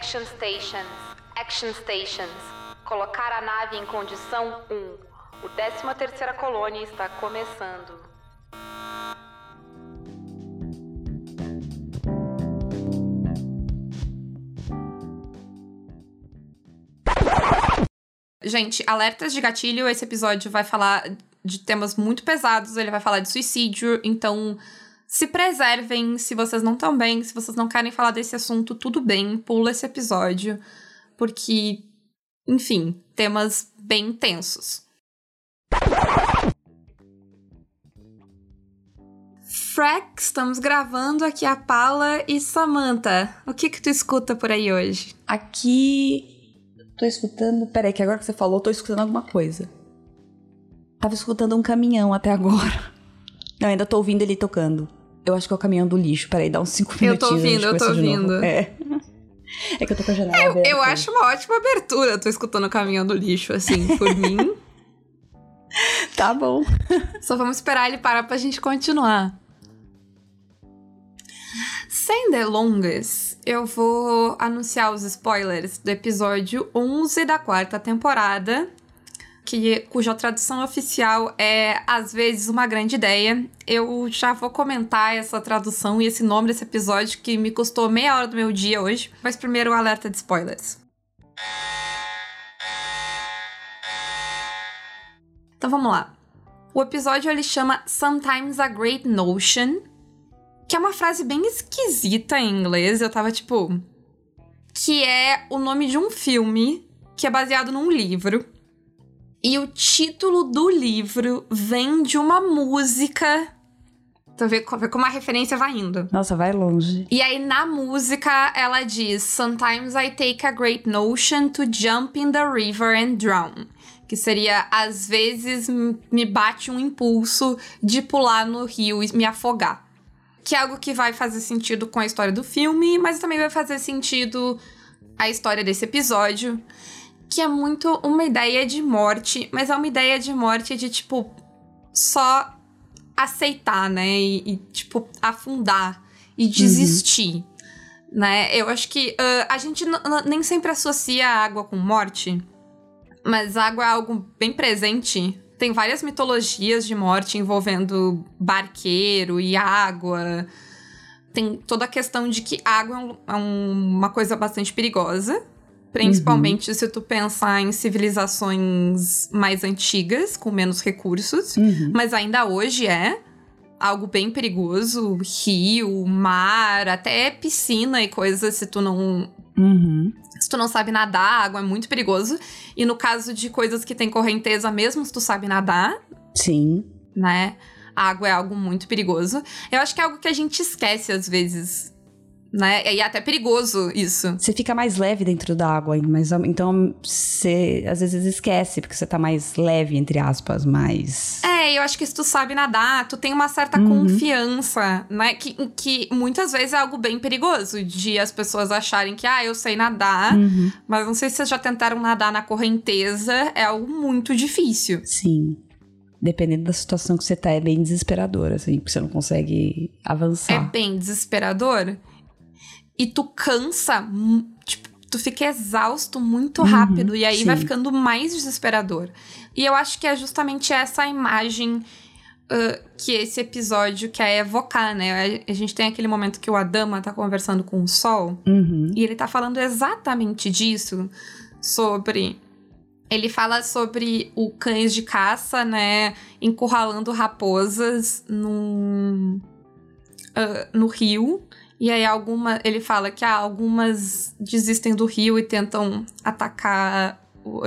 Action Stations. Action Stations. Colocar a nave em condição 1. O 13 terceira colônia está começando. Gente, alertas de gatilho, esse episódio vai falar de temas muito pesados, ele vai falar de suicídio, então se preservem se vocês não estão bem, se vocês não querem falar desse assunto, tudo bem, pula esse episódio, porque, enfim, temas bem tensos. Freck, estamos gravando aqui a Paula e Samantha. O que que tu escuta por aí hoje? Aqui Tô escutando. Peraí, que agora que você falou, tô escutando alguma coisa. Tava escutando um caminhão até agora. Não, ainda tô ouvindo ele tocando. Eu acho que é o caminhão do lixo. Peraí, dá uns 5 minutinhos. Eu tô ouvindo, eu tô ouvindo. É. É que eu tô com a janela eu, aberta. Eu acho uma ótima abertura. Tô escutando o caminhão do lixo, assim, por mim. Tá bom. Só vamos esperar ele parar pra gente continuar. Sem delongas, eu vou anunciar os spoilers do episódio 11 da quarta temporada, que, cuja tradução oficial é Às vezes uma grande ideia. Eu já vou comentar essa tradução e esse nome desse episódio que me custou meia hora do meu dia hoje. Mas primeiro o alerta de spoilers. Então vamos lá. O episódio ele chama Sometimes a Great Notion, que é uma frase bem esquisita em inglês. Eu tava tipo. Que é o nome de um filme que é baseado num livro. E o título do livro vem de uma música. Então, vê, vê como a referência vai indo. Nossa, vai longe. E aí, na música, ela diz: Sometimes I take a great notion to jump in the river and drown. Que seria, às vezes, me bate um impulso de pular no rio e me afogar que é algo que vai fazer sentido com a história do filme, mas também vai fazer sentido a história desse episódio, que é muito uma ideia de morte, mas é uma ideia de morte de tipo só aceitar, né? E, e tipo afundar e uhum. desistir. Uhum. Né? Eu acho que uh, a gente nem sempre associa a água com morte, mas água é algo bem presente tem várias mitologias de morte envolvendo barqueiro e água. Tem toda a questão de que água é, um, é uma coisa bastante perigosa. Principalmente uhum. se tu pensar em civilizações mais antigas, com menos recursos. Uhum. Mas ainda hoje é algo bem perigoso. Rio, mar, até piscina e coisas, se tu não Uhum. Se tu não sabe nadar, a água é muito perigoso. E no caso de coisas que tem correnteza, mesmo se tu sabe nadar. Sim. Né? A água é algo muito perigoso. Eu acho que é algo que a gente esquece às vezes né? E é até perigoso isso. Você fica mais leve dentro da água, mas então você às vezes esquece, porque você tá mais leve, entre aspas, mais. É, eu acho que se tu sabe nadar, tu tem uma certa uhum. confiança, né? Que, que muitas vezes é algo bem perigoso, de as pessoas acharem que, ah, eu sei nadar, uhum. mas não sei se vocês já tentaram nadar na correnteza, é algo muito difícil. Sim dependendo da situação que você tá, é bem desesperador, assim, porque você não consegue avançar. É bem desesperador e tu cansa, tipo, tu fica exausto muito uhum, rápido e aí sim. vai ficando mais desesperador. E eu acho que é justamente essa imagem uh, que esse episódio quer evocar, né? A gente tem aquele momento que o Adama tá conversando com o Sol uhum. e ele tá falando exatamente disso, sobre ele fala sobre o cães de caça, né, encurralando raposas num, uh, no rio. E aí alguma, ele fala que ah, algumas desistem do rio e tentam atacar,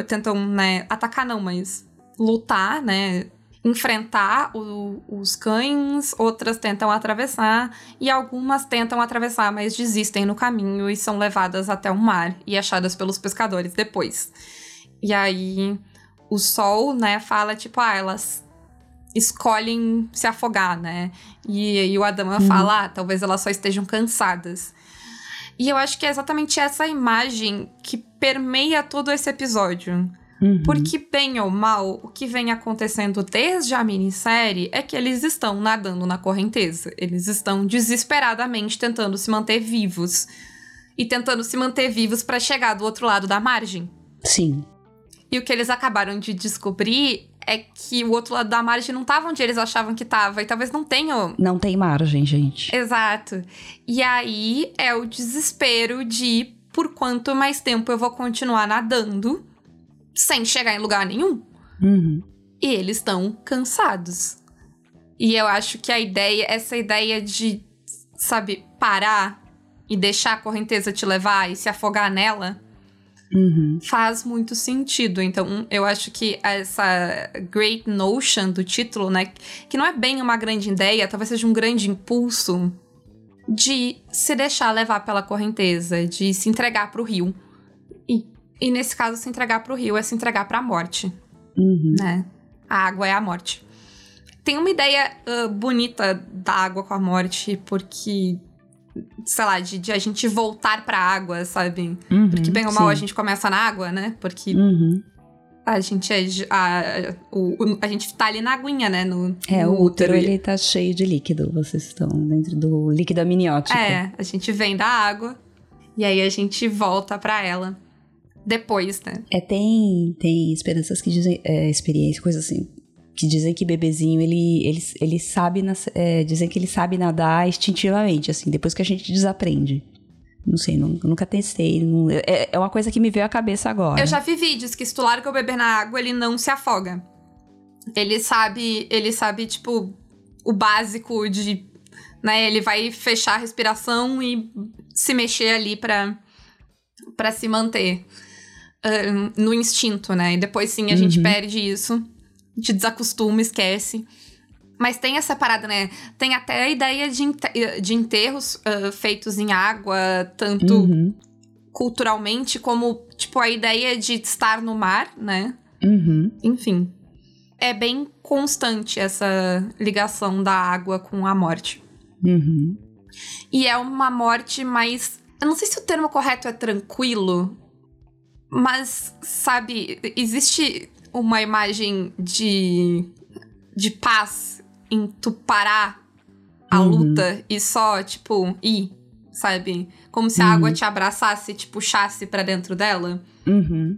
tentam, né, atacar não, mas lutar, né, enfrentar o, os cães, outras tentam atravessar e algumas tentam atravessar, mas desistem no caminho e são levadas até o mar e achadas pelos pescadores depois. E aí o sol, né, fala tipo, ah, elas escolhem se afogar, né? E, e o Adama uhum. fala, ah, talvez elas só estejam cansadas. E eu acho que é exatamente essa imagem que permeia todo esse episódio. Uhum. Porque, bem ou mal, o que vem acontecendo desde a minissérie é que eles estão nadando na correnteza. Eles estão desesperadamente tentando se manter vivos. e tentando se manter vivos para chegar do outro lado da margem. Sim. E o que eles acabaram de descobrir é que o outro lado da margem não tava onde eles achavam que tava, e talvez não tenham. Não tem margem, gente. Exato. E aí é o desespero de por quanto mais tempo eu vou continuar nadando sem chegar em lugar nenhum. Uhum. E eles estão cansados. E eu acho que a ideia, essa ideia de, sabe, parar e deixar a correnteza te levar e se afogar nela, Uhum. faz muito sentido. Então, eu acho que essa Great Notion do título, né, que não é bem uma grande ideia, talvez seja um grande impulso de se deixar levar pela correnteza, de se entregar pro rio. E, e nesse caso, se entregar pro rio é se entregar pra morte, Uhum. né? A água é a morte. Tem uma ideia ah, bonita da água com a morte, porque, sei lá, de, de a gente voltar pra água, sabe? Uhum. Porque bem ou mal a Sim. gente começa na água, né? Porque Uhum. a gente é. A, o, a gente tá ali na aguinha, né? No, É, no o útero, ele tá cheio de líquido. Vocês estão dentro do líquido amniótico. É, a gente vem da água e aí a gente volta pra ela depois, né? É, tem, tem esperanças que dizem, é, experiência, coisa assim, que dizem que bebezinho, ele, ele, ele sabe, nas- é, dizem que ele sabe nadar instintivamente, assim, depois que a gente desaprende. Não sei, nu- nunca testei, não- é, é uma coisa que me veio à cabeça agora. Eu já vi vídeos que se tu larga o bebê na água, ele não se afoga. Ele sabe, ele sabe, tipo, o básico de. Né, ele vai fechar a respiração e se mexer ali pra, pra se manter ahn, no instinto, né? E depois sim a gente Uhum. perde isso, gente desacostuma, esquece. Mas tem essa parada, né? Tem até a ideia de, de enterros ah, feitos em água, tanto Uhum, culturalmente, como, tipo, a ideia de estar no mar, né? uhum, Enfim. É bem constante essa ligação da água com a morte. uhum. E é uma morte mais. Eu não sei se o termo correto é tranquilo, mas, sabe, existe uma imagem de. de paz em tu parar a Uhum. luta e só, tipo, ir, sabe? Como se a Uhum. água te abraçasse e te puxasse pra dentro dela. Uhum.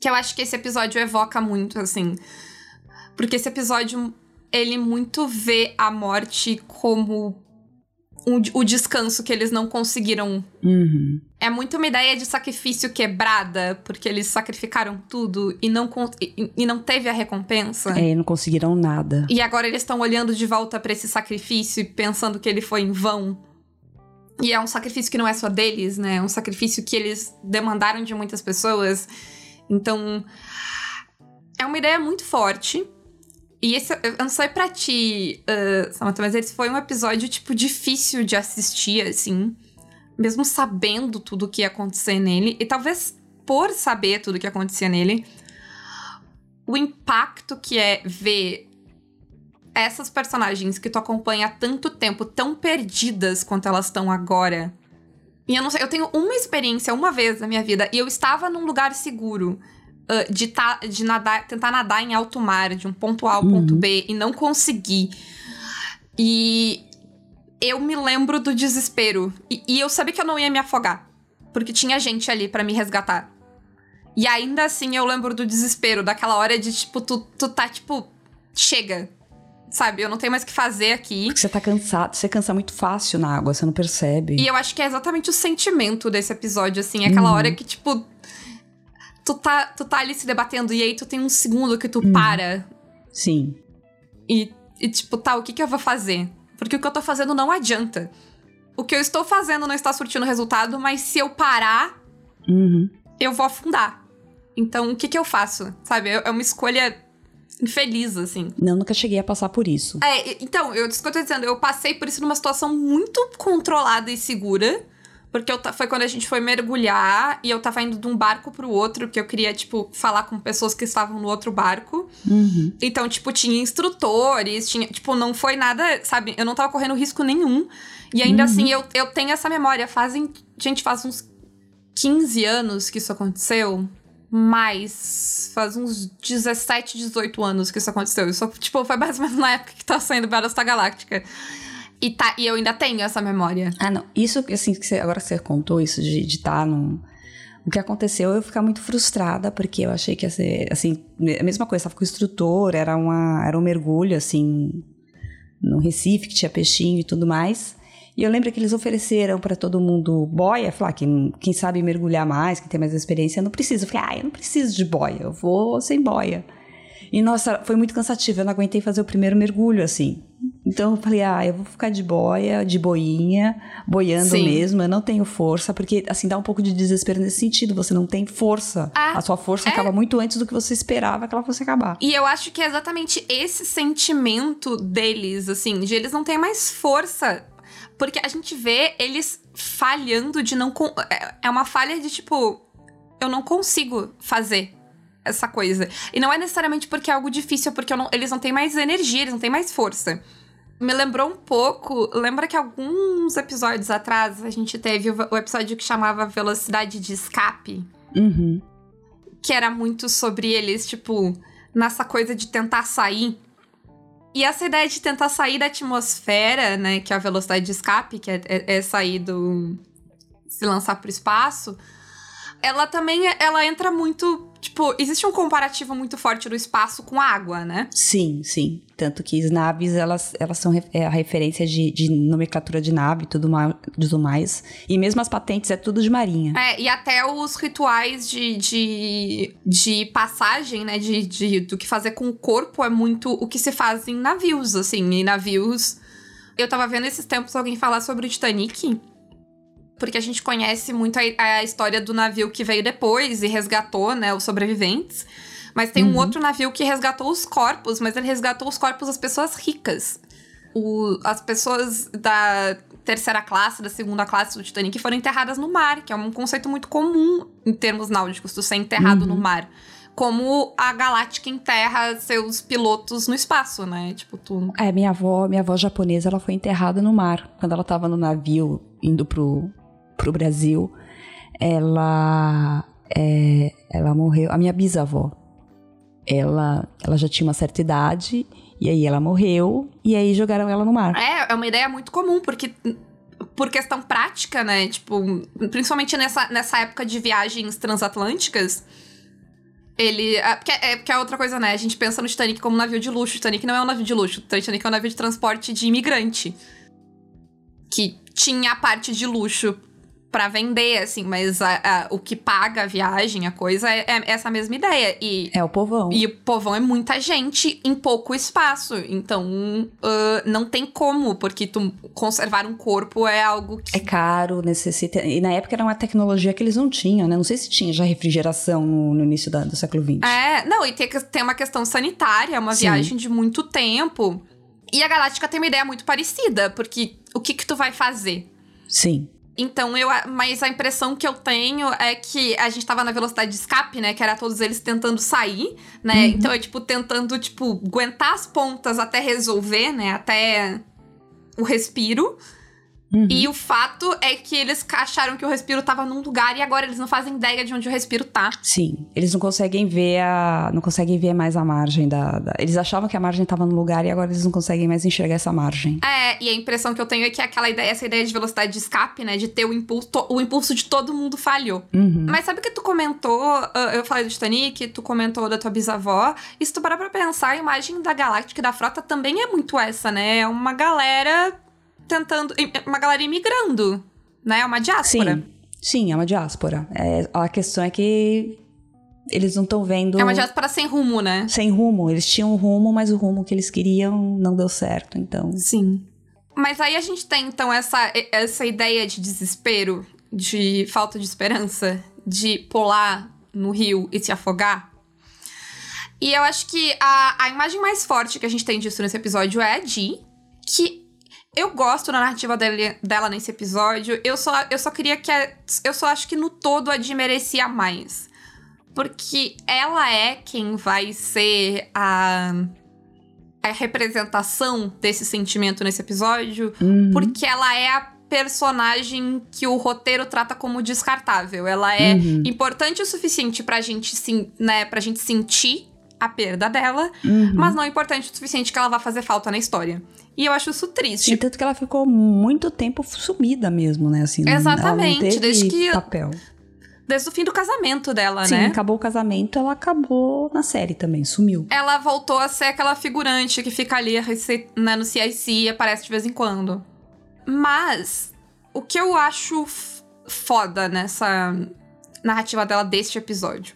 Que eu acho que esse episódio evoca muito, assim. Porque esse episódio, ele muito vê a morte como um- o descanso que eles não conseguiram. Uhum. É muito uma ideia de sacrifício quebrada, porque eles sacrificaram tudo e não, e, e não teve a recompensa. É, não conseguiram nada. E agora eles estão olhando de volta pra esse sacrifício e pensando que ele foi em vão. E é um sacrifício que não é só deles, né? É um sacrifício que eles demandaram de muitas pessoas. Então, é uma ideia muito forte. E esse, eu não sei pra ti, uh, Samantha, mas esse foi um episódio, tipo, difícil de assistir, assim. Mesmo sabendo tudo o que ia acontecer nele. E talvez por saber tudo o que acontecia nele, o impacto que é ver essas personagens que tu acompanha há tanto tempo tão perdidas quanto elas estão agora. E eu não sei, eu tenho uma experiência uma vez na minha vida e eu estava num lugar seguro ah, de, tá, de nadar, tentar nadar em alto mar, de um ponto A ao ponto Uhum. B, e não consegui. E eu me lembro do desespero. E, e eu sabia que eu não ia me afogar, porque tinha gente ali pra me resgatar. E ainda assim eu lembro do desespero, daquela hora de tipo, tu, tu tá tipo, chega. Sabe, eu não tenho mais o que fazer aqui. Porque você tá cansado, você cansa muito fácil na água, você não percebe. E eu acho que é exatamente o sentimento desse episódio, assim. É aquela Uhum. hora que, tipo. Tu tá, tu tá ali se debatendo e aí tu tem um segundo que tu Uhum. para Sim. e, e, tipo, tá, o que que eu vou fazer? Porque o que eu tô fazendo não adianta. O que eu estou fazendo não está surtindo resultado, mas se eu parar, Uhum. eu vou afundar. Então, o que que eu faço? Sabe? É é uma escolha infeliz, assim. Não, nunca cheguei a passar por isso. É, então, eu, isso que eu tô dizendo, eu passei por isso numa situação muito controlada e segura. Porque eu foi quando a gente foi mergulhar e eu tava indo de um barco pro outro, porque eu queria, tipo, falar com pessoas que estavam no outro barco. Uhum. Então, tipo, tinha instrutores, tinha. Tipo, não foi nada, sabe? Eu não tava correndo risco nenhum. E ainda Uhum. assim, eu, eu tenho essa memória. Fazem. Gente, faz uns 15 anos que isso aconteceu. Mais. Faz uns 17, 18 anos que isso aconteceu. Isso, tipo, foi mais ou menos na época que tava saindo Battlestar Galáctica. E, tá, e eu ainda tenho essa memória. Ah, não. Isso, assim, que você, agora que você contou isso de estar tá num. O que aconteceu, eu ficar muito frustrada, porque eu achei que ia ser, assim, a mesma coisa, estava com o instrutor, era, uma, era um mergulho, assim, no Recife, que tinha peixinho e tudo mais. E eu lembro que eles ofereceram para todo mundo boia, falar quem, quem sabe mergulhar mais, quem tem mais experiência, não precisa. Eu falei, ah, eu não preciso de boia, eu vou sem boia. E nossa, foi muito cansativo, eu não aguentei fazer o primeiro mergulho assim. Então eu falei, ah, eu vou ficar de boia, de boinha, boiando Sim. mesmo, eu não tenho força, porque assim dá um pouco de desespero nesse sentido, você não tem força. Ah, a sua força é... acaba muito antes do que você esperava que ela fosse acabar. E eu acho que é exatamente esse sentimento deles, assim, de eles não têm mais força porque a gente vê eles falhando de não. É, é uma falha de tipo. Eu não consigo fazer essa coisa. E não é necessariamente porque é algo difícil, é porque não, eles não têm mais energia, eles não têm mais força. Me lembrou um pouco. Lembra que alguns episódios atrás a gente teve o, o episódio que chamava Velocidade de Escape? Uhum. Que era muito sobre eles, tipo, nessa coisa de tentar sair e essa ideia de tentar sair da atmosfera, né, que é a velocidade de escape, que é, é, é sair do. se lançar pro espaço, ela também ela entra muito. Tipo, existe um comparativo muito forte do espaço com a água, né? Sim, sim. Tanto que as naves, elas, elas são é a referência de, de nomenclatura de nave e tudo, mais, tudo mais. E mesmo as patentes é tudo de marinha. É, e até os rituais de, de, de passagem, né? De, de, do que fazer com o corpo é muito o que se faz em navios, assim. Em navios. Eu tava vendo esses tempos alguém falar sobre o Titanic porque a gente conhece muito a, a, história do navio que veio depois e resgatou, né, os sobreviventes. Mas tem uhum. um outro navio que resgatou os corpos, mas ele resgatou os corpos das pessoas ricas. O, as pessoas da terceira classe, da segunda classe do Titanic foram enterradas no mar, que é um conceito muito comum em termos náuticos, tu ser enterrado uhum. no mar. Como a Galáctica enterra seus pilotos no espaço, né? Tipo, tu. É, minha avó, minha avó japonesa, ela foi enterrada no mar. Quando ela tava no navio indo pro, pro Brasil, ela, é, ela morreu. A minha bisavó, ela, ela já tinha uma certa idade e aí ela morreu e aí jogaram ela no mar. É, é uma ideia muito comum porque por questão prática, né? Tipo, principalmente nessa, nessa época de viagens transatlânticas, ele. É, porque, é, porque é outra coisa, né? A gente pensa no Titanic como um navio de luxo. O Titanic não é um navio de luxo. O Titanic é um navio de transporte de imigrante. Que tinha a parte de luxo para vender, assim, mas a, a, o que paga a viagem, a coisa, é, é, essa mesma ideia. E, é o povão. E o povão é muita gente em pouco espaço. Então, uh, não tem como, porque tu conservar um corpo é algo que. É caro, necessita. E na época era uma tecnologia que eles não tinham, né? Não sei se tinha já refrigeração no, no início da, do século XX. É, não, e tem, tem uma questão sanitária, é uma Sim. viagem de muito tempo. E a Galáctica tem uma ideia muito parecida, porque o que que tu vai fazer? Sim. Então, eu. Mas a impressão que eu tenho é que a gente tava na velocidade de escape, né? Que era todos eles tentando sair, né? Uhum. Então é tipo, tentando, tipo, aguentar as pontas até resolver, né? Até o respiro. Uhum. E o fato é que eles acharam que o respiro tava num lugar e agora eles não fazem ideia de onde o respiro tá. Sim, eles não conseguem ver a. não conseguem ver mais a margem da. da... Eles achavam que a margem tava no lugar e agora eles não conseguem mais enxergar essa margem. É, e a impressão que eu tenho é que aquela ideia, essa ideia de velocidade de escape, né? De ter o impulso. O impulso de todo mundo falhou. Uhum. Mas sabe o que tu comentou? Ah, eu falei do Titanic, tu comentou da tua bisavó. E se tu parar pra pensar, a imagem da Galáctica e da frota também é muito essa, né? É uma galera tentando. Uma galera imigrando, né? É uma diáspora. Sim, sim, é uma diáspora. É, a questão é que eles não estão vendo. É uma diáspora sem rumo, né? Sem rumo. Eles tinham um rumo, mas o rumo que eles queriam não deu certo, então. Sim. Mas aí a gente tem, então, essa, essa ideia de desespero, de falta de esperança, de pular no rio e se afogar. E eu acho que a, a imagem mais forte que a gente tem disso nesse episódio é a Dee, que eu gosto da narrativa dele, dela nesse episódio. Eu só, eu só queria que. A, eu só acho que no todo a Dee merecia mais. Porque ela é quem vai ser a. A representação desse sentimento nesse episódio. Uhum. Porque ela é a personagem que o roteiro trata como descartável. Ela é uhum. importante o suficiente pra gente, sim, né, pra gente sentir a perda dela, Uhum. mas não importante o suficiente que ela vá fazer falta na história. E eu acho isso triste. Sim, tanto que ela ficou muito tempo sumida mesmo, né? Assim, Exatamente, desde que- papel. Desde o fim do casamento dela, Sim, né? acabou o casamento, ela acabou na série também, sumiu. Ela voltou a ser aquela figurante que fica ali né, no CIC e aparece de vez em quando. Mas, o que eu acho foda nessa narrativa dela deste episódio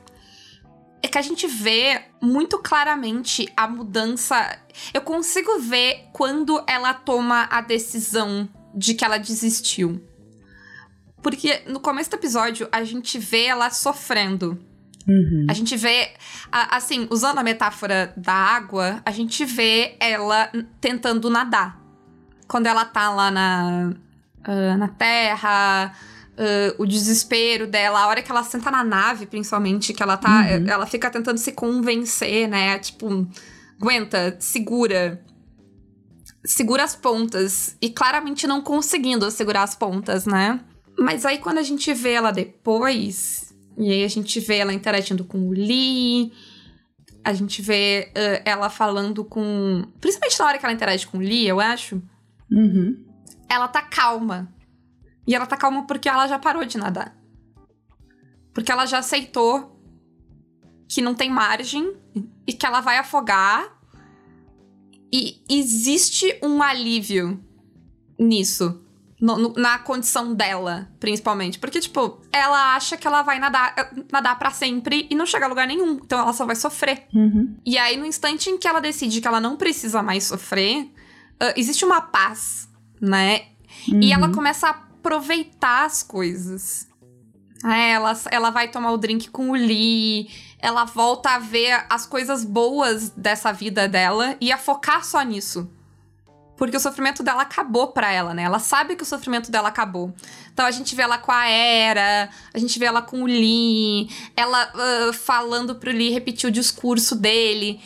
é que a gente vê muito claramente a mudança. Eu consigo ver quando ela toma a decisão de que ela desistiu. Porque no começo do episódio a gente vê ela sofrendo. Uhum. A gente vê, assim, usando a metáfora da água, a gente vê ela tentando nadar. Quando ela tá lá na, ah, na terra, ah, o desespero dela, a hora que ela senta na nave, principalmente, que ela tá. Uhum. Ela fica tentando se convencer, né? Tipo, aguenta, segura. Segura as pontas. E claramente não conseguindo segurar as pontas, né? Mas aí quando a gente vê ela depois, e aí a gente vê ela interagindo com o Lee, a gente vê ah, ela falando com. Principalmente na hora que ela interage com o Lee, eu acho. Uhum. Ela tá calma. E ela tá calma porque ela já parou de nadar. Porque ela já aceitou que não tem margem e que ela vai afogar. E existe um alívio nisso. No- no- na condição dela, principalmente. Porque, tipo, ela acha que ela vai nadar, nadar para sempre e não chegar a lugar nenhum. Então ela só vai sofrer. Uhum. E aí, no instante em que ela decide que ela não precisa mais sofrer, ah, existe uma paz, né? E ela começa a aproveitar as coisas. É, ela, ela vai tomar o drink com o Lee, ela volta a ver as coisas boas dessa vida dela e a focar só nisso. Porque o sofrimento dela acabou pra ela, né? Ela sabe que o sofrimento dela acabou. Então a gente vê ela com a Era, a gente vê ela com o Lee, ela ah, falando pro Lee repetir o discurso dele.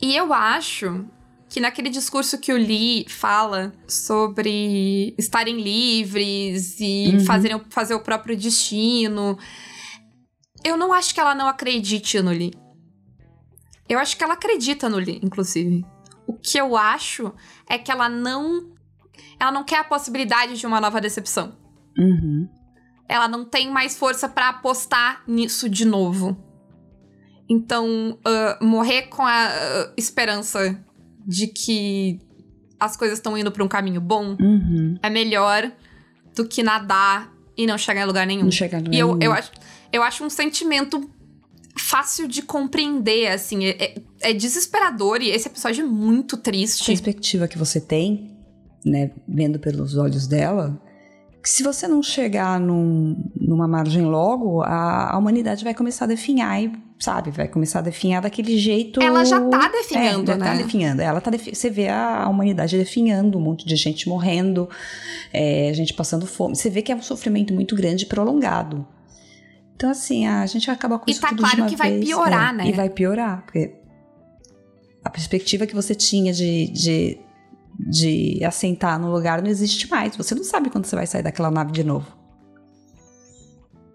E eu acho que naquele discurso que o Lee fala sobre estarem livres e Uhum. fazerem, fazer o próprio destino, eu não acho que ela não acredite no Lee. Eu acho que ela acredita no Lee, inclusive. O que eu acho é que ela não. Ela não quer a possibilidade de uma nova decepção. Uhum. Ela não tem mais força pra apostar nisso de novo. Então, ah, morrer com a ah, esperança de que as coisas estão indo pra um caminho bom Uhum. é melhor do que nadar e não chegar em lugar nenhum. Não chega no E eu, nenhum. eu, acho, eu acho um sentimento fácil de compreender, assim. É, é- é desesperador e esse episódio é muito A triste. perspectiva que você tem, né, vendo pelos olhos dela, que se você não chegar num- numa margem logo, a, a humanidade vai começar a definhar e, sabe, vai começar a definhar daquele jeito... Ela já tá definhando, é, né? tá definhando. Ela tá defi- Você vê a, humanidade definhando, um monte de gente morrendo, é, gente passando fome. Você vê que é um sofrimento muito grande e prolongado. Então, assim, a gente acaba com E isso tá tudo claro de uma que vai vez, piorar, é, né? E vai piorar, porque a perspectiva que você tinha de, de, de assentar no lugar não existe mais. Você não sabe quando você vai sair daquela nave de novo.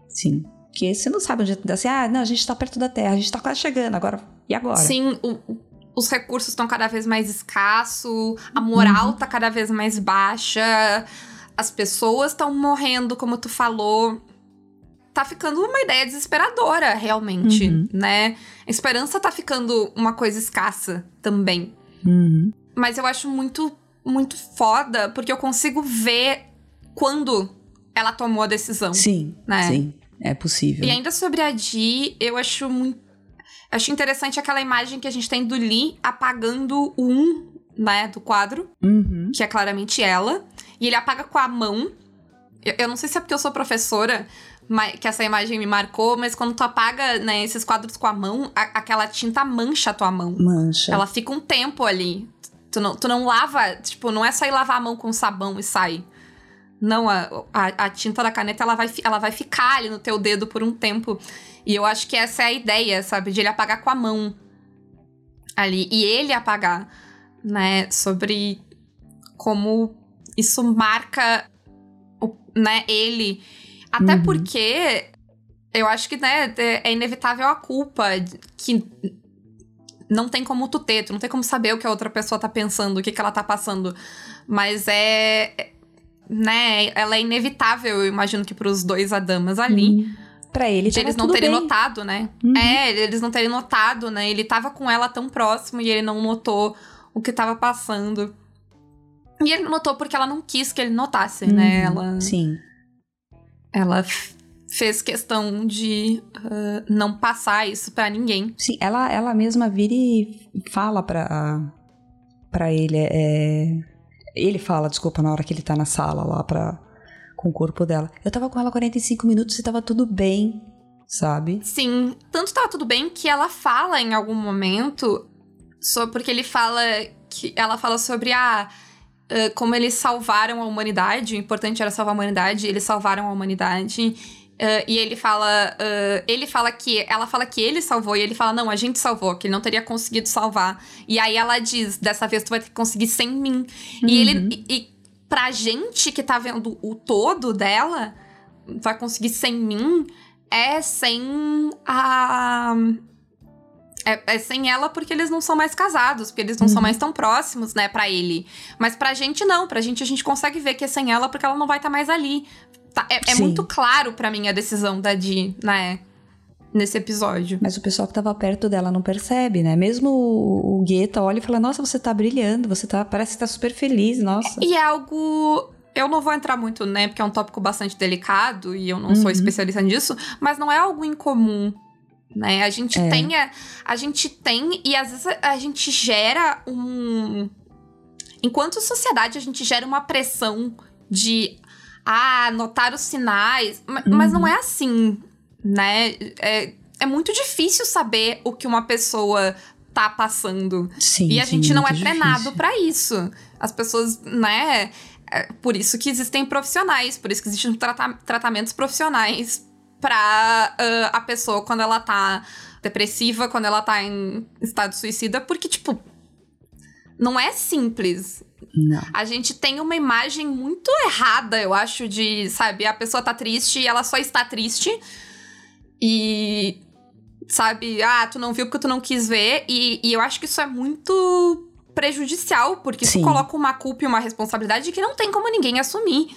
Sim. Porque você não sabe onde assim, ah, não, a gente tá perto da Terra, a gente tá quase chegando, agora. E agora? Sim, o- o- os recursos estão cada vez mais escassos, a moral Uhum. tá cada vez mais baixa, as pessoas estão morrendo, como tu falou. Tá ficando uma ideia desesperadora, realmente, Uhum. né? A esperança tá ficando uma coisa escassa também. Uhum. Mas eu acho muito, muito foda, porque eu consigo ver quando ela tomou a decisão. Sim, Né? sim. É possível. E ainda sobre a Di, eu acho muito. Acho interessante aquela imagem que a gente tem do Lee apagando o um, né, do quadro, Uhum. que é claramente ela. E ele apaga com a mão. Eu, eu não sei se é porque eu sou professora, mas, que essa imagem me marcou, mas quando tu apaga, né, esses quadros com a mão, a- aquela tinta mancha a tua mão. Mancha. Ela fica um tempo ali. Tu não, tu não lava, tipo, não é só ir lavar a mão com sabão e sai. Não, a, a, a tinta da caneta, ela vai, ela vai ficar ali no teu dedo por um tempo. E eu acho que essa é a ideia, sabe? De ele apagar com a mão ali. E ele apagar, né? Sobre como isso marca, o, né, ele. Até Uhum. porque eu acho que, né, é é inevitável a culpa que não tem como tu ter, tu não tem como saber o que a outra pessoa tá pensando, o que, que ela tá passando. Mas é. Né, ela é inevitável, eu imagino que pros dois Adamas ali. Uhum. Pra ele, De eles não terem bem. notado, né? Uhum. É, eles não terem notado, né? Ele tava com ela tão próximo e ele não notou o que tava passando. E ele notou porque ela não quis que ele notasse, né? Uhum, Ela, Sim. ela fez questão de ah, não passar isso pra ninguém. Sim, ela, ela mesma vira e fala pra, pra ele. É, ele fala, desculpa, na hora que ele tá na sala lá pra, com o corpo dela. Eu tava com ela 45 minutos e tava tudo bem, sabe? Sim, tanto tava tudo bem que ela fala em algum momento sobre porque ele fala que ela fala sobre a ah, como eles salvaram a humanidade, o importante era salvar a humanidade, eles salvaram a humanidade. Ah, e ele fala, ah, ele fala que ela fala que ele salvou e ele fala não, a gente salvou, que ele não teria conseguido salvar. E aí ela diz, dessa vez tu vai ter que conseguir sem mim. E ele e, e pra gente que tá vendo o todo dela, vai conseguir sem mim, é sem a. É, é sem ela porque eles não são mais casados, porque eles não são mais tão próximos, né, pra ele. Mas pra gente não, pra gente a gente consegue ver que é sem ela porque ela não vai estar mais ali. Tá, é é muito claro pra mim a decisão da Di, né, nesse episódio. Mas o pessoal que tava perto dela não percebe, né? Mesmo o, o Guetta olha e fala: Nossa, você tá brilhando, você tá, parece que tá super feliz, nossa. E é algo. Eu não vou entrar muito, né? Porque é um tópico bastante delicado e eu não sou Uhum. especialista nisso, mas não é algo incomum. Né? A gente É. tem. A, a gente tem, e às vezes a, a gente gera um. Enquanto sociedade, a gente gera uma pressão de. Ah, notar os sinais. Ma- Mas não é assim, né? É, é muito difícil saber o que uma pessoa tá passando. Sim. E a sim, gente não é treinado pra isso. As pessoas, né? é por isso que existem profissionais, por isso que existem trata- tratamentos profissionais pra ah, a pessoa quando ela tá depressiva, quando ela tá em estado suicida, porque, tipo, não é simples. Não. A gente tem uma imagem muito errada, eu acho, de, sabe, a pessoa tá triste e ela só está triste. E. Sabe, ah, tu não viu porque tu não quis ver. E, e eu acho que isso é muito prejudicial, porque Sim. isso coloca uma culpa e uma responsabilidade que não tem como ninguém assumir.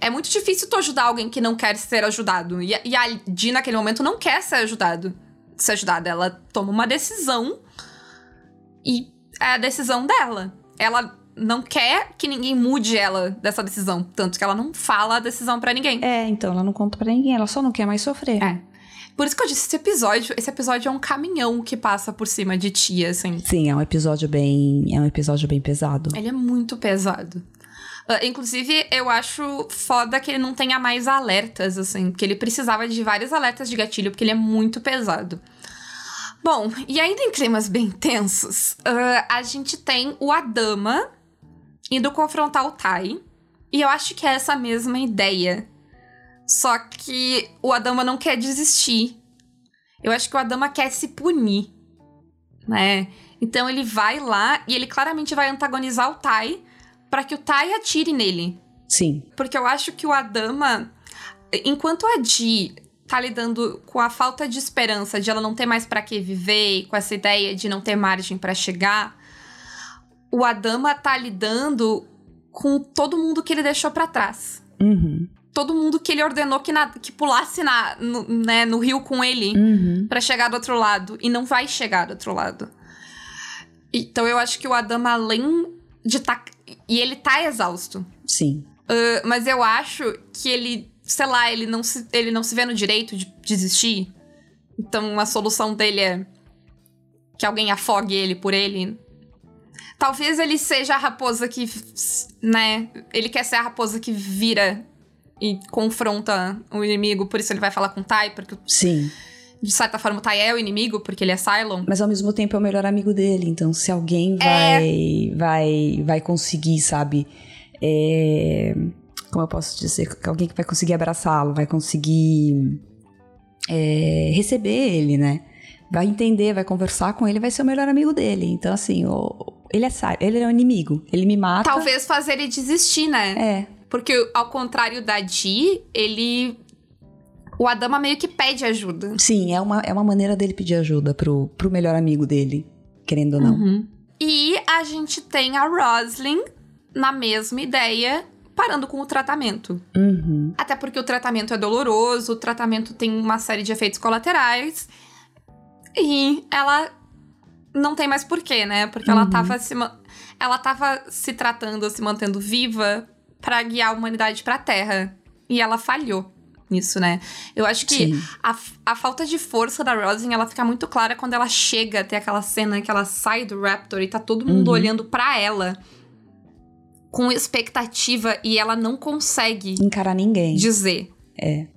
É muito difícil tu ajudar alguém que não quer ser ajudado. E, a- e a Di, naquele momento, não quer ser ajudado. Ser ajudada. Ela toma uma decisão e é a decisão dela. Ela não quer que ninguém mude ela dessa decisão. Tanto que ela não fala a decisão pra ninguém. É, então ela não conta pra ninguém, ela só não quer mais sofrer. É. Por isso que eu disse, esse episódio, esse episódio é um caminhão que passa por cima de tia, assim. Sim, é um episódio bem. É um episódio bem pesado. Ele é muito pesado. Ah, inclusive, eu acho foda que ele não tenha mais alertas, assim. Porque ele precisava de vários alertas de gatilho, porque ele é muito pesado. Bom, e ainda em climas bem tensos, ah, a gente tem o Adama indo confrontar o Tai. E eu acho que é essa mesma ideia. Só que o Adama não quer desistir. Eu acho que o Adama quer se punir, né? Então ele vai lá e ele claramente vai antagonizar o Tai pra que o Tai atire nele. Sim. Porque eu acho que o Adama, enquanto a Di tá lidando com a falta de esperança de ela não ter mais pra que viver com essa ideia de não ter margem pra chegar, o Adama tá lidando com todo mundo que ele deixou pra trás. Uhum. Todo mundo que ele ordenou que, na- que pulasse na, no, né, no rio com ele Uhum. Pra chegar do outro lado e não vai chegar do outro lado. Então eu acho que o Adama, além de tá. E ele tá exausto. Sim. Uh, mas eu acho que ele, sei lá, ele não se, ele não se vê no direito de desistir. Então a solução dele é que alguém afogue ele por ele. Talvez ele seja a raposa que, né? Ele quer ser a raposa que vira e confronta o inimigo, por isso ele vai falar com o Tai, porque Sim. de certa forma o Tai é o inimigo, porque ele é Cylon. Mas ao mesmo tempo é o melhor amigo dele. Então, se alguém É. vai, vai, vai conseguir, sabe? é, como eu posso dizer? Alguém que vai conseguir abraçá-lo, vai conseguir é, receber ele, né? Vai entender, vai conversar com ele, vai ser o melhor amigo dele. Então, assim, o- ele é ele é um inimigo. Ele me mata. Talvez fazer ele desistir, né? É. Porque, ao contrário da Di, ele o Adama meio que pede ajuda. Sim, é uma, é uma maneira dele pedir ajuda pro, pro melhor amigo dele, querendo ou não. Uhum. E a gente tem a Roslyn na mesma ideia, parando com o tratamento. Uhum. Até porque o tratamento é doloroso, o tratamento tem uma série de efeitos colaterais. E ela não tem mais porquê, né? Porque ela Uhum. tava se ela tava se tratando, se mantendo viva pra guiar a humanidade pra Terra. E ela falhou nisso, né? Eu acho que a, a falta de força da Rosin, ela fica muito clara quando ela chega até aquela cena que ela sai do Raptor e tá todo mundo Uhum. olhando pra ela com expectativa e ela não consegue Encarar ninguém. dizer. É.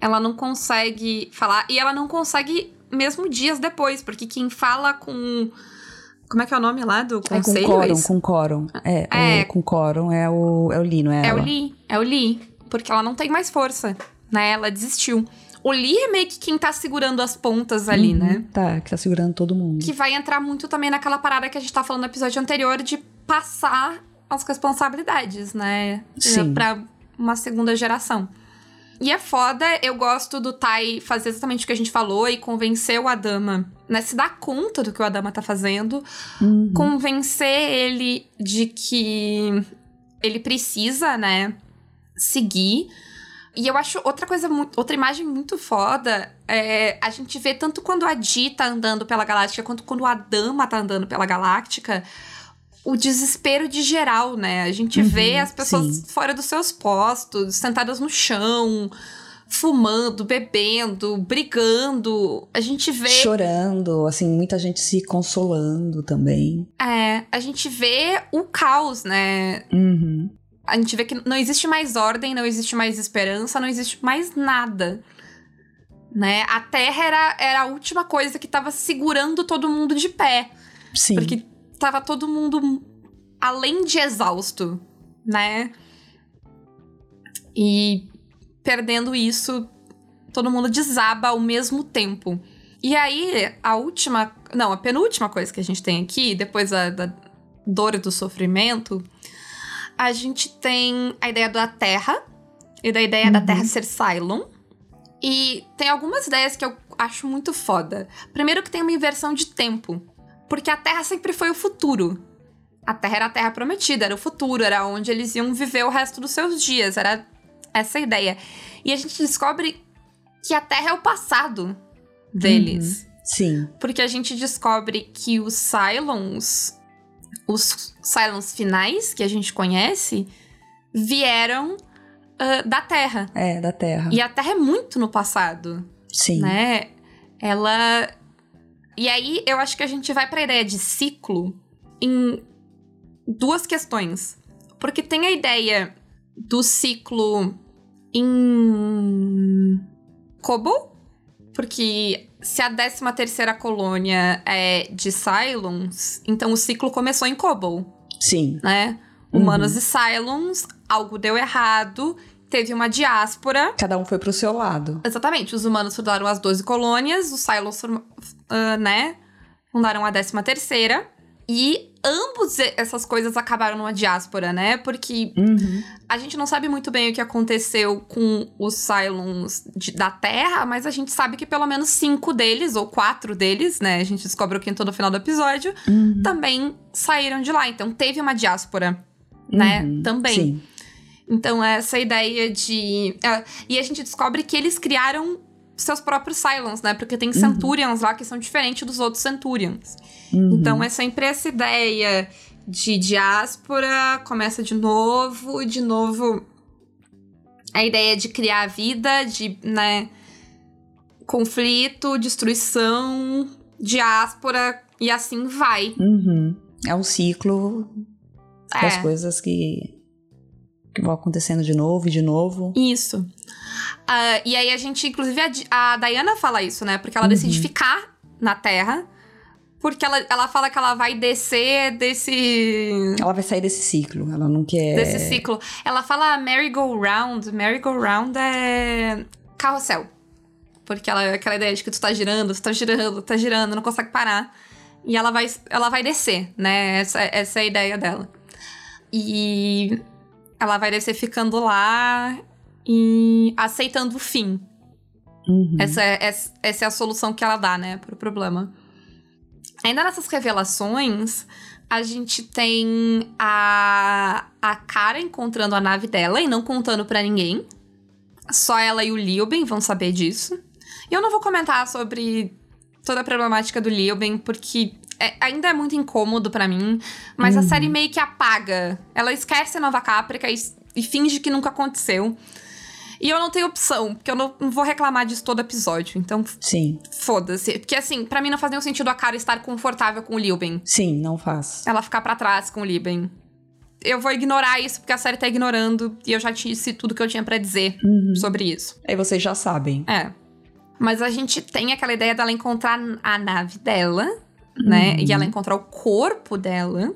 Ela não consegue falar e ela não consegue mesmo dias depois, porque quem fala com como é que é o nome lá do É com conselho? Coron, isso? com Coron. É, É. O, com é o, é o Lee, não é É o ela? Lee, é o Lee, porque ela não tem mais força, né? Ela desistiu. O Lee é meio que quem tá segurando as pontas ali, Uhum, né? Tá, que tá segurando todo mundo. Que vai entrar muito também naquela parada que a gente tá falando no episódio anterior de passar as responsabilidades, né? Sim. Pra uma segunda geração. E é foda, eu gosto do Tai fazer exatamente o que a gente falou e convencer o Adama, né? Se dar conta do que o Adama tá fazendo, Uhum. convencer ele de que ele precisa, né, seguir. E eu acho outra coisa, outra imagem muito foda é a gente vê tanto quando a Di tá andando pela galáctica quanto quando o Adama tá andando pela galáctica. O desespero de geral, né? A gente Uhum, vê as pessoas sim. fora dos seus postos, sentadas no chão, fumando, bebendo, brigando. A gente vê Chorando, assim, muita gente se consolando também. É, a gente vê o caos, né? Uhum. A gente vê que não existe mais ordem, não existe mais esperança, não existe mais nada. Né? A Terra era, era a última coisa que tava segurando todo mundo de pé. Sim. Porque tava todo mundo além de exausto, né? E perdendo isso, todo mundo desaba ao mesmo tempo. E aí, a última. Não, a penúltima coisa que a gente tem aqui, depois da, da dor e do sofrimento, a gente tem a ideia da Terra e da ideia da Uhum. Terra ser Cylon. E tem algumas ideias que eu acho muito foda. Primeiro que tem uma inversão de tempo. Porque a Terra sempre foi o futuro. A Terra era a Terra prometida, era o futuro, era onde eles iam viver o resto dos seus dias. Era essa a ideia. E a gente descobre que a Terra é o passado deles. Sim. Porque a gente descobre que os Cylons, os Cylons finais que a gente conhece, vieram ah, da Terra. É, da Terra. E a Terra é muito no passado, Sim. né? Ela. E aí eu acho que a gente vai pra ideia de ciclo em duas questões. Porque tem a ideia do ciclo em Kobo, porque se a 13 terceira colônia é de Cylons, então o ciclo começou em Kobo, Sim. né? Uhum. Humanos e Cylons, algo deu errado, teve uma diáspora. Cada um foi pro seu lado. Exatamente, os humanos fundaram as 12 colônias, os Cylons, ah, né, fundaram a 13 terceira. E ambos essas coisas acabaram numa diáspora, né? Porque Uhum. a gente não sabe muito bem o que aconteceu com os Cylons de- da Terra, mas a gente sabe que pelo menos cinco deles, ou quatro deles, né? A gente descobre o quinto no final do episódio, Uhum. também saíram de lá. Então teve uma diáspora, né? Uhum. Também. Sim. Então, essa ideia de. é, e a gente descobre que eles criaram seus próprios Cylons, né? Porque tem Centurions lá que são diferentes dos outros Centurions. Uhum. Então, é sempre essa ideia de diáspora, começa de novo, de novo. A ideia de criar vida, de, né? Conflito, destruição, diáspora, e assim vai. Uhum. É um ciclo das É. coisas que, que vão acontecendo de novo e de novo. Isso. Ah, e aí a gente, inclusive, a, a Diana fala isso, né? Porque ela decide Uhum. ficar na Terra. Porque ela, ela fala que ela vai descer desse. Ela vai sair desse ciclo. Ela não quer. desse ciclo. Ela fala merry-go-round. Merry-go-round é carrossel. Porque ela aquela ideia de que tu tá girando, tu tá girando, tá girando, não consegue parar. E ela vai, ela vai descer, né? Essa, essa é a ideia dela. E ela vai descer ficando lá e aceitando o fim, Uhum. Essa, é, essa é a solução que ela dá, né, pro problema. Ainda nessas revelações, a gente tem a, a Cara encontrando a nave dela e não contando para ninguém. Só ela e o Liuben vão saber disso. E eu não vou comentar sobre toda a problemática do Liuben, porque é, ainda é muito incômodo para mim. Mas uhum. a série meio que apaga. Ela esquece a Nova Caprica e, e finge que nunca aconteceu. E eu não tenho opção, porque eu não, não vou reclamar disso todo episódio. Então, sim. Foda-se. Porque assim, para mim não faz nenhum sentido a cara estar confortável com o Liuben. Sim, não faz. Ela ficar para trás com o Liuben. Eu vou ignorar isso porque a série tá ignorando e eu já disse tudo que eu tinha para dizer uhum. sobre isso. Aí vocês já sabem. É. Mas a gente tem aquela ideia dela encontrar a nave dela, né? E ela uhum. encontrar o corpo dela.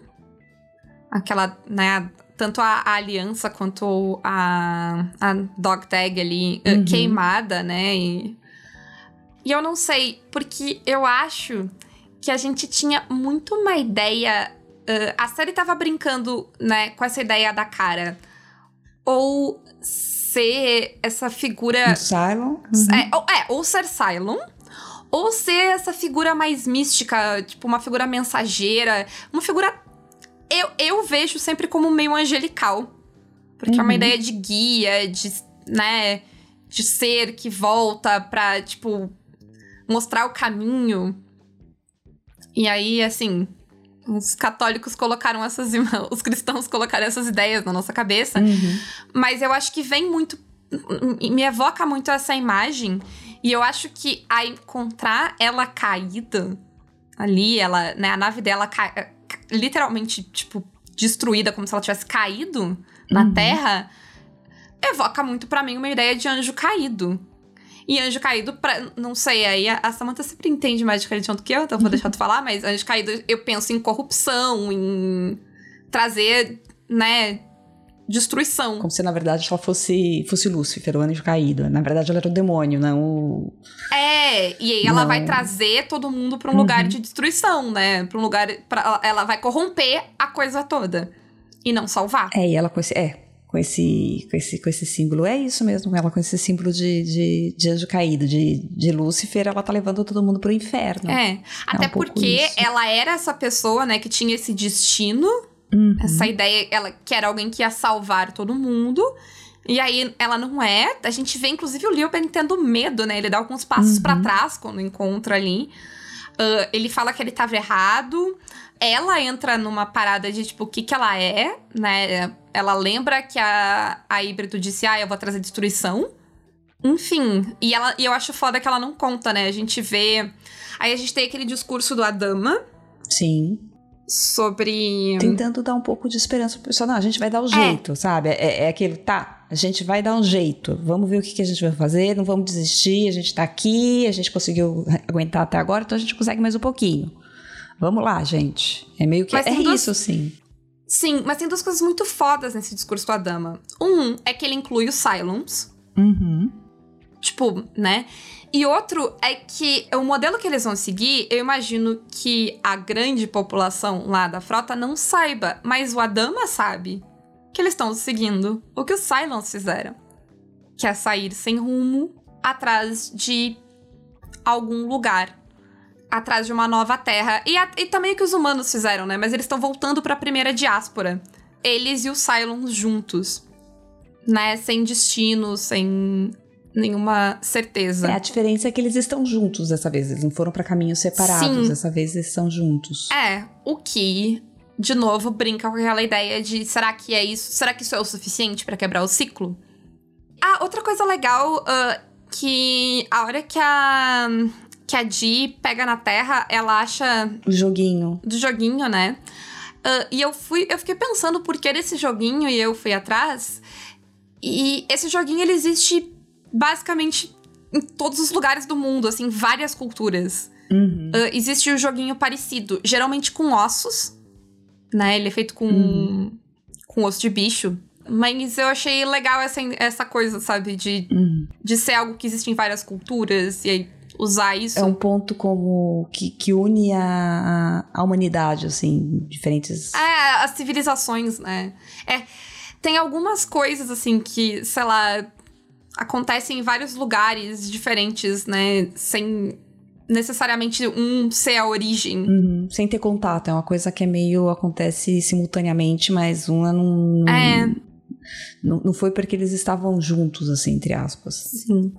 Aquela, né? tanto a, a, aliança quanto a, a dog tag ali eh, uhum. queimada, né? E, e eu não sei, porque eu acho que a gente tinha muito uma ideia. Uh, a série tava brincando, né, com essa ideia da cara. Ou ser essa figura. Cylon? Uhum. É, ou, é, ou ser Cylon. Ou ser essa figura mais mística, tipo, uma figura mensageira. Uma figura eu, eu vejo sempre como meio angelical. Porque uhum. é uma uhum. ideia de guia, de, né, de ser que volta pra, tipo, mostrar o caminho. E aí, assim, os católicos colocaram essas. Os cristãos colocaram essas ideias na nossa cabeça. Uhum. Mas eu acho que vem muito. Me evoca muito essa imagem. E eu acho que a encontrar ela caída ali, ela, né, a nave dela ca literalmente, tipo, destruída, como se ela tivesse caído na uhum. Terra, evoca muito para mim uma ideia de anjo caído. E anjo caído, pra, não sei, aí a, Samantha sempre entende mais de religião do que eu, então vou deixar tu falar, mas anjo caído eu penso em corrupção, em trazer, né, destruição. Como se, na verdade, ela fosse, fosse Lúcifer, o anjo caído. Na verdade, ela era o demônio, não o... É, e aí ela não. vai trazer todo mundo para um uhum. lugar de destruição, né? Pra um lugar... Pra, ela vai corromper a coisa toda. E não salvar. É, e ela com esse... É, com esse, com esse, com esse símbolo. É isso mesmo, ela com esse símbolo de, de, de anjo caído, de, de Lúcifer, ela tá levando todo mundo pro inferno. É, é até um porque ela era essa pessoa, né, que tinha esse destino Uhum. Essa ideia, ela que era alguém que ia salvar todo mundo. E aí ela não é. A gente vê, inclusive, o Lilben tendo medo, né? Ele dá alguns passos uhum. para trás quando encontra ali. Uh, ele fala que ele tava errado. Ela entra numa parada de, tipo, o que que ela é, né? Ela lembra que a, a híbrido disse, ah, eu vou trazer destruição. Enfim, e, ela, e eu acho foda que ela não conta, né? A gente vê... Aí a gente tem aquele discurso do Adama. Sim sobre. Tentando dar um pouco de esperança pro pessoal. Não, a gente vai dar um é. jeito, sabe? É, é aquilo, tá, a gente vai dar um jeito. Vamos ver o que, que a gente vai fazer, não vamos desistir. A gente tá aqui, a gente conseguiu aguentar até agora, então a gente consegue mais um pouquinho. Vamos lá, gente. É meio que. Mas é duas... isso, sim. Sim, mas tem duas coisas muito fodas nesse discurso do Adama. Um é que ele inclui os Cylons. Uhum. Tipo, né? E outro é que o modelo que eles vão seguir, eu imagino que a grande população lá da frota não saiba, mas o Adama sabe que eles estão seguindo o que os Cylons fizeram, que é sair sem rumo atrás de algum lugar, atrás de uma nova terra. E, a, e também o que os humanos fizeram, né? Mas eles estão voltando para a primeira diáspora. Eles e os Cylons juntos, né? Sem destino, sem nenhuma certeza. É, a diferença é que eles estão juntos dessa vez, eles não foram para caminhos separados, Sim. dessa vez eles estão juntos. É, o que de novo brinca com aquela ideia de será que é isso? Será que isso é o suficiente para quebrar o ciclo? Ah, outra coisa legal uh, que a hora que a que a Dee pega na Terra, ela acha o joguinho. Do joguinho, né? Uh, e eu fui, eu fiquei pensando por que desse joguinho e eu fui atrás. E esse joguinho ele existe basicamente em todos os lugares do mundo, assim, várias culturas. Uhum. Uh, existe um joguinho parecido, geralmente com ossos, né? Ele é feito com, uhum. com osso de bicho. Mas eu achei legal essa, essa coisa, sabe? De, uhum. de ser algo que existe em várias culturas e aí usar isso. É um ponto como que, que une a, a humanidade, assim, diferentes. É, as civilizações, né? É. Tem algumas coisas, assim, que, sei lá, acontece em vários lugares diferentes, né? Sem necessariamente um ser a origem. Uhum, sem ter contato. É uma coisa que é meio. acontece simultaneamente, mas uma não. É. Não, não foi porque eles estavam juntos, assim, entre aspas. Sim.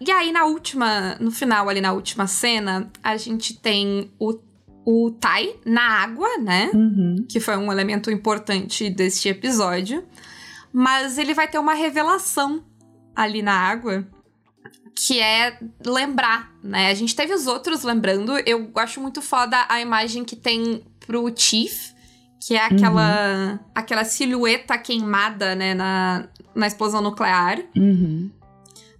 E aí, na última, no final, ali na última cena, a gente tem o, o Tai na água, né? Uhum. Que foi um elemento importante deste episódio. Mas ele vai ter uma revelação ali na água que é lembrar, né? A gente teve os outros lembrando. Eu acho muito foda a imagem que tem pro Chief, que é aquela, uhum. aquela silhueta queimada, né, na, na explosão nuclear. Uhum.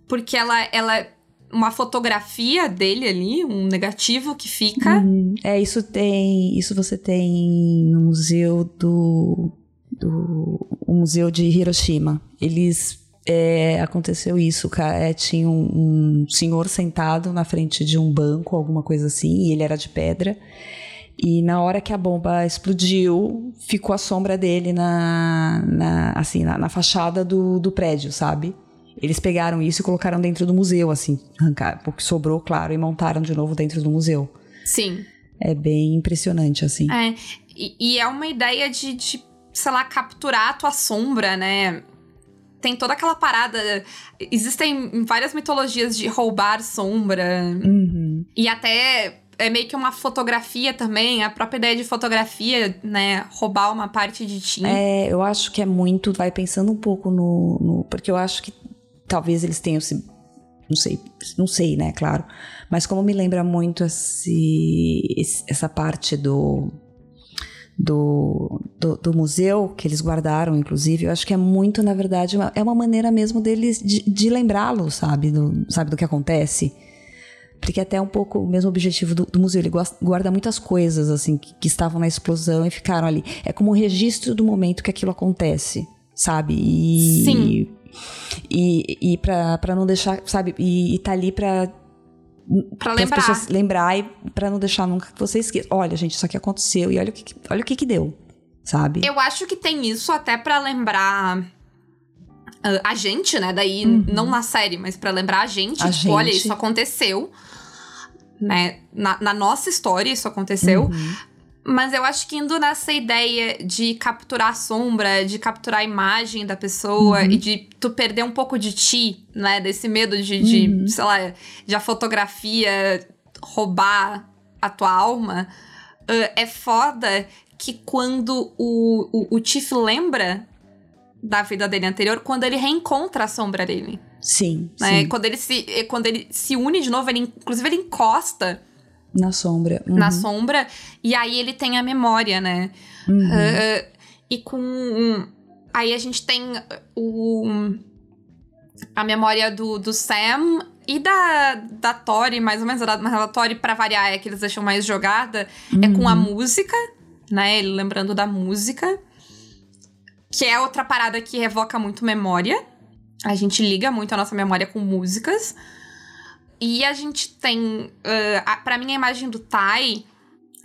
Porque ela, ela é uma fotografia dele ali, um negativo que fica. Uhum. É, isso tem. Isso você tem no museu do. do o museu de Hiroshima. Eles é, aconteceu isso, é, tinha um, um, senhor sentado na frente de um banco, alguma coisa assim, e ele era de pedra. E na hora que a bomba explodiu, ficou a sombra dele na, na assim, na, na, fachada do, do prédio, sabe? Eles pegaram isso e colocaram dentro do museu, assim, arrancaram, porque sobrou, claro, e montaram de novo dentro do museu. Sim. É bem impressionante, assim. É, e, e é uma ideia de, de, sei lá, capturar a tua sombra, né? Tem toda aquela parada. Existem várias mitologias de roubar sombra. Uhum. E até é meio que uma fotografia também, a própria ideia de fotografia, né? Roubar uma parte de ti. É, eu acho que é muito. Vai pensando um pouco no. no porque eu acho que talvez eles tenham se. Não sei, não sei, né? Claro. Mas como me lembra muito esse, essa parte do do, do, do, museu que eles guardaram, inclusive, eu acho que é muito, na verdade, uma, é uma maneira mesmo deles de, de lembrá-lo, sabe, do, sabe, do que acontece. Porque é até um pouco o mesmo objetivo do, do museu, ele guarda muitas coisas, assim, que, que, estavam na explosão e ficaram ali. É como um registro do momento que aquilo acontece, sabe? E, Sim. E, e, e para não deixar, sabe, e, e tá ali para Pra lembrar. As pessoas lembrar e pra não deixar nunca que você esqueça. Olha, gente, isso aqui aconteceu e olha o que, olha o que, que deu, sabe? Eu acho que tem isso até para lembrar. Uh, a gente, né? Daí, uhum. não na série, mas para lembrar a gente, a tipo, gente. olha, isso aconteceu. Né? Na, na nossa história, isso aconteceu. Uhum. Mas eu acho que indo nessa ideia de capturar a sombra, de capturar a imagem da pessoa uhum. e de tu perder um pouco de ti, né? Desse medo de, de uhum. sei lá, de a fotografia roubar a tua alma. Uh, é foda que quando o, o, o Tiff lembra da vida dele anterior, quando ele reencontra a sombra dele. Sim, né? sim. Quando ele se, quando ele se une de novo, ele, inclusive ele encosta na sombra. Uhum. Na sombra. E aí ele tem a memória, né? Uhum. Uh, e com. Aí a gente tem o. A memória do, do Sam e da, da Tori, mais ou menos. Mas a Tori, pra variar, é que eles deixam mais jogada. Uhum. É com a música, né? Ele lembrando da música. Que é outra parada que evoca muito memória. A gente liga muito a nossa memória com músicas. E a gente tem. Uh, para mim, a imagem do Tai.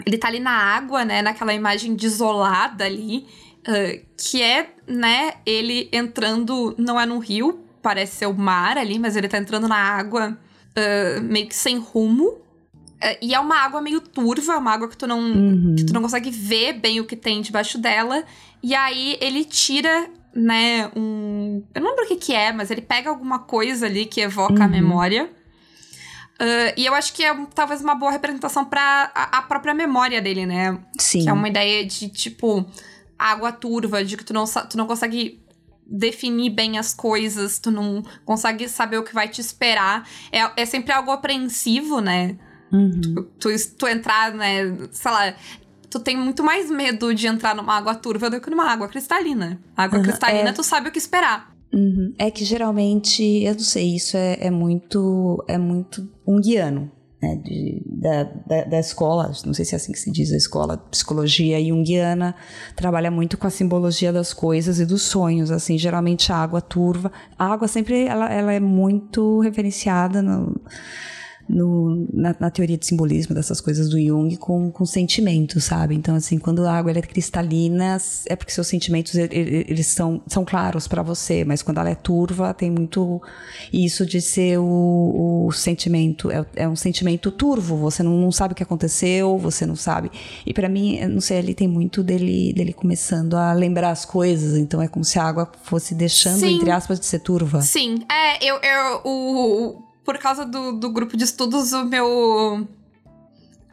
Ele tá ali na água, né? Naquela imagem desolada ali. Uh, que é, né? Ele entrando. Não é no rio, parece ser o mar ali, mas ele tá entrando na água uh, meio que sem rumo. Uh, e é uma água meio turva, uma água que tu, não, uhum. que tu não consegue ver bem o que tem debaixo dela. E aí ele tira, né, um. Eu não lembro o que, que é, mas ele pega alguma coisa ali que evoca uhum. a memória. Uh, e eu acho que é talvez uma boa representação para a, a, própria memória dele, né? Sim. Que é uma ideia de, tipo, água turva, de que tu não, tu não consegue definir bem as coisas, tu não consegue saber o que vai te esperar. É, é sempre algo apreensivo, né? Uhum. Tu, tu, tu entrar, né? Sei lá, tu tem muito mais medo de entrar numa água turva do que numa água cristalina. A água uhum, cristalina, é... tu sabe o que esperar. Uhum. É que geralmente, eu não sei, isso é, é muito é muito junguiano, né? De, da, da, da, escola, não sei se é assim que se diz, a escola psicologia junguiana trabalha muito com a simbologia das coisas e dos sonhos, assim, geralmente a água turva. A água sempre, ela, ela é muito referenciada no, no, na, na, teoria de simbolismo dessas coisas do Jung com, com sentimentos, sabe? Então, assim, quando a água é cristalina, é porque seus sentimentos eles são, são claros para você, mas quando ela é turva, tem muito isso de ser o, o sentimento, é, é, um sentimento turvo, você não, não, sabe o que aconteceu, você não sabe. E para mim, não sei, ali tem muito dele, dele começando a lembrar as coisas, então é como se a água fosse deixando, Sim. entre aspas, de ser turva. Sim, é, eu, eu o por causa do, do grupo de estudos, o meu.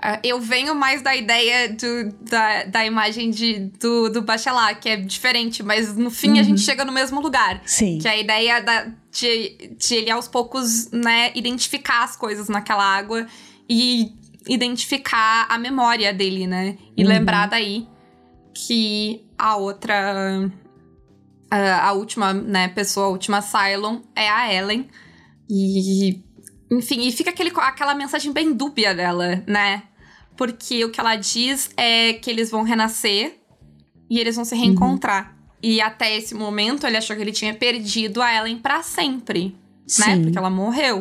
Uh, eu venho mais da ideia do, da, da imagem de, do, do Bachelard, que é diferente, mas no fim uhum. a gente chega no mesmo lugar. Sim. Que é a ideia da, de, de ele aos poucos, né, identificar as coisas naquela água e identificar a memória dele, né? E uhum. lembrar daí que a outra. A, a última, né, pessoa, a última Cylon é a Ellen. E. Enfim, e fica aquele, aquela mensagem bem dúbia dela, né? Porque o que ela diz é que eles vão renascer e eles vão se reencontrar. Uhum. E até esse momento ele achou que ele tinha perdido a Ellen para sempre, né? Sim. né? Porque ela morreu.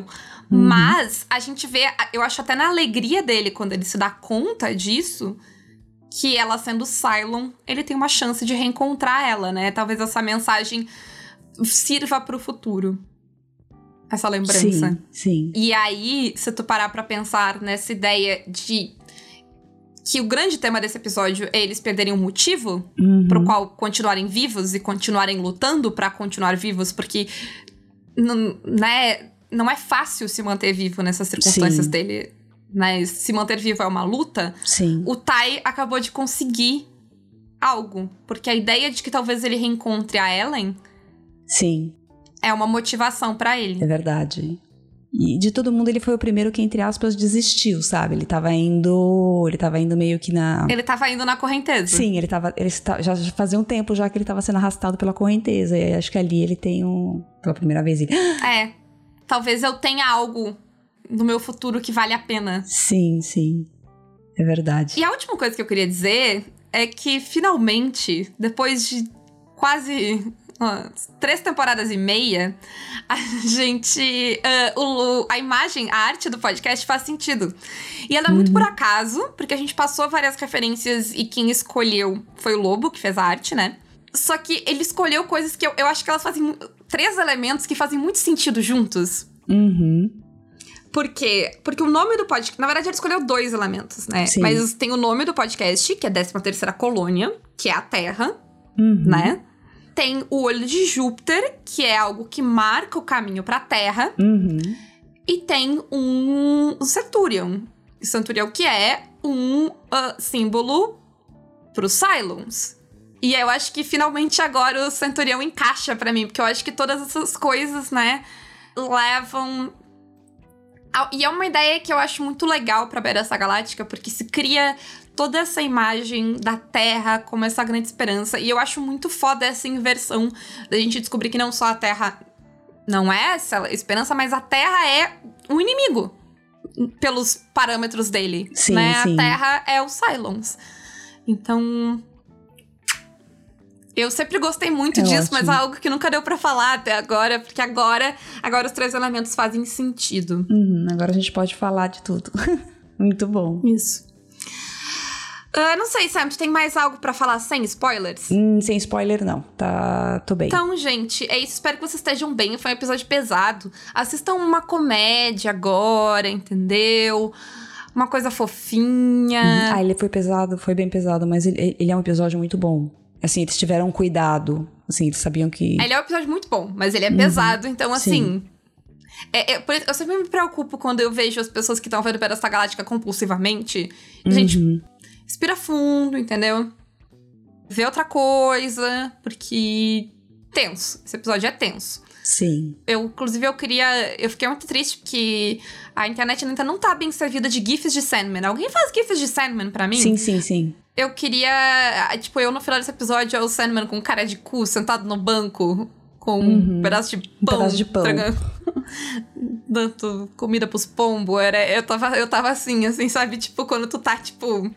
Uhum. Mas a gente vê, eu acho até na alegria dele quando ele se dá conta disso, que ela sendo Cylon, ele tem uma chance de reencontrar ela, né? Talvez essa mensagem sirva para o futuro essa lembrança. Sim, sim. E aí, se tu parar pra pensar nessa ideia de que o grande tema desse episódio é eles perderem o um motivo uhum. pro qual continuarem vivos e continuarem lutando para continuar vivos, porque não, né, não é fácil se manter vivo nessas circunstâncias Sim. dele. Né? Se manter vivo é uma luta. Sim. O Tai acabou de conseguir algo. Porque a ideia de que talvez ele reencontre a Ellen. Sim é uma motivação para ele. É verdade. E de todo mundo ele foi o primeiro que, entre aspas, desistiu, sabe? Ele tava indo. Ele tava indo meio que na. Ele tava indo na correnteza. Sim, ele tava. Ele já fazia um tempo já que ele tava sendo arrastado pela correnteza. E acho que ali ele tem um. Pela primeira vez. Ele... É. Talvez eu tenha algo no meu futuro que vale a pena. Sim, sim. É verdade. E a última coisa que eu queria dizer é que finalmente, depois de quase três temporadas e meia, a gente. Uh, o, a imagem, a arte do podcast faz sentido. E ela é muito por uhum. acaso, porque a gente passou várias referências e quem escolheu foi o Lobo, que fez a arte, né? Só que ele escolheu coisas que eu, eu acho que elas fazem. Três elementos que fazem muito sentido juntos. Uhum. Por quê? Porque o nome do podcast. Na verdade, ele escolheu dois elementos, né? Sim. Mas tem o nome do podcast, que é 13 terceira colônia, que é a Terra, uhum. né? Tem o olho de Júpiter, que é algo que marca o caminho para a Terra. Uhum. E tem um, Centurion. O Centurion que é um uh, símbolo para os Cylons. E eu acho que finalmente agora o Centurião encaixa para mim, porque eu acho que todas essas coisas, né, levam. E é uma ideia que eu acho muito legal pra Beira Galáctica, porque se cria toda essa imagem da Terra como essa grande esperança. E eu acho muito foda essa inversão da gente descobrir que não só a Terra não é essa esperança, mas a Terra é um inimigo pelos parâmetros dele. Sim, né? sim. A Terra é o Cylons. Então, eu sempre gostei muito é disso, ótimo. mas é algo que nunca deu para falar até agora, porque agora, agora os três elementos fazem sentido. Uhum, agora a gente pode falar de tudo. muito bom. Isso. Uh, não sei, Sam, tu tem mais algo para falar sem spoilers? Hum, sem spoiler, não. Tá, tô bem. Então, gente, é isso. Espero que vocês estejam bem. Foi um episódio pesado. Assistam uma comédia agora, entendeu? Uma coisa fofinha. Hum, ah, ele foi pesado, foi bem pesado, mas ele, ele é um episódio muito bom. Assim, eles tiveram cuidado. Assim, eles sabiam que. Ele é um episódio muito bom, mas ele é uhum. pesado, então assim. É, é, eu sempre me preocupo quando eu vejo as pessoas que estão vendo Pedra Galáctica compulsivamente. Uhum. Respira fundo, entendeu? Vê outra coisa, porque tenso. Esse episódio é tenso. Sim. Eu, inclusive, eu queria. Eu fiquei muito triste porque a internet ainda não tá bem servida de GIFs de Sandman. Alguém faz GIFs de Sandman pra mim? Sim, sim, sim. Eu queria. Tipo, eu no final desse episódio é o Sandman com cara de cu, sentado no banco, com uhum. um pedaço de pão. Um pedaço de pão. Dando comida pros pombos. Era, eu, tava, eu tava assim, assim, sabe? Tipo, quando tu tá, tipo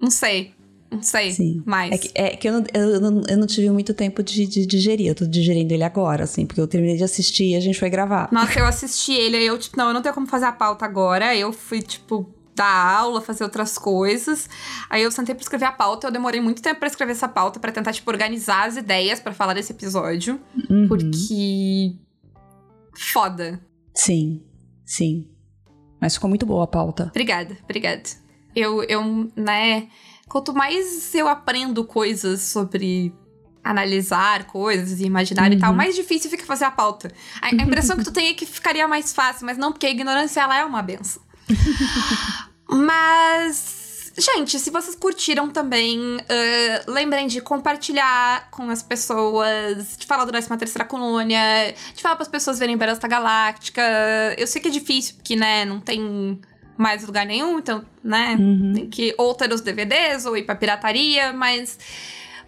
não sei. não sei Sim. mais. É que, é que eu, não, eu, não, eu não tive muito tempo de, de digerir. Eu tô digerindo ele agora, assim, porque eu terminei de assistir e a gente foi gravar. Nossa, eu assisti ele, aí eu, tipo, não, eu não tenho como fazer a pauta agora. Eu fui, tipo, dar aula, fazer outras coisas. Aí eu sentei pra escrever a pauta. Eu demorei muito tempo pra escrever essa pauta, pra tentar, tipo, organizar as ideias pra falar desse episódio. Uhum. Porque. Foda. Sim, sim. Mas ficou muito boa a pauta. Obrigada, obrigada. Eu, eu, né. Quanto mais eu aprendo coisas sobre analisar coisas e imaginar e tal, Uhum. mais difícil fica fazer a pauta. A, a impressão que tu tem é que ficaria mais fácil, mas não, porque a ignorância ela é uma benção. mas, gente, se vocês curtiram também, ah, lembrem de compartilhar com as pessoas, de falar do 13 terceira colônia, de falar para as pessoas verem Battlestar Galáctica. Eu sei que é difícil, porque, né, não tem mais lugar nenhum, então, né, Uhum. tem que ou ter os DVDs ou ir pra pirataria, mas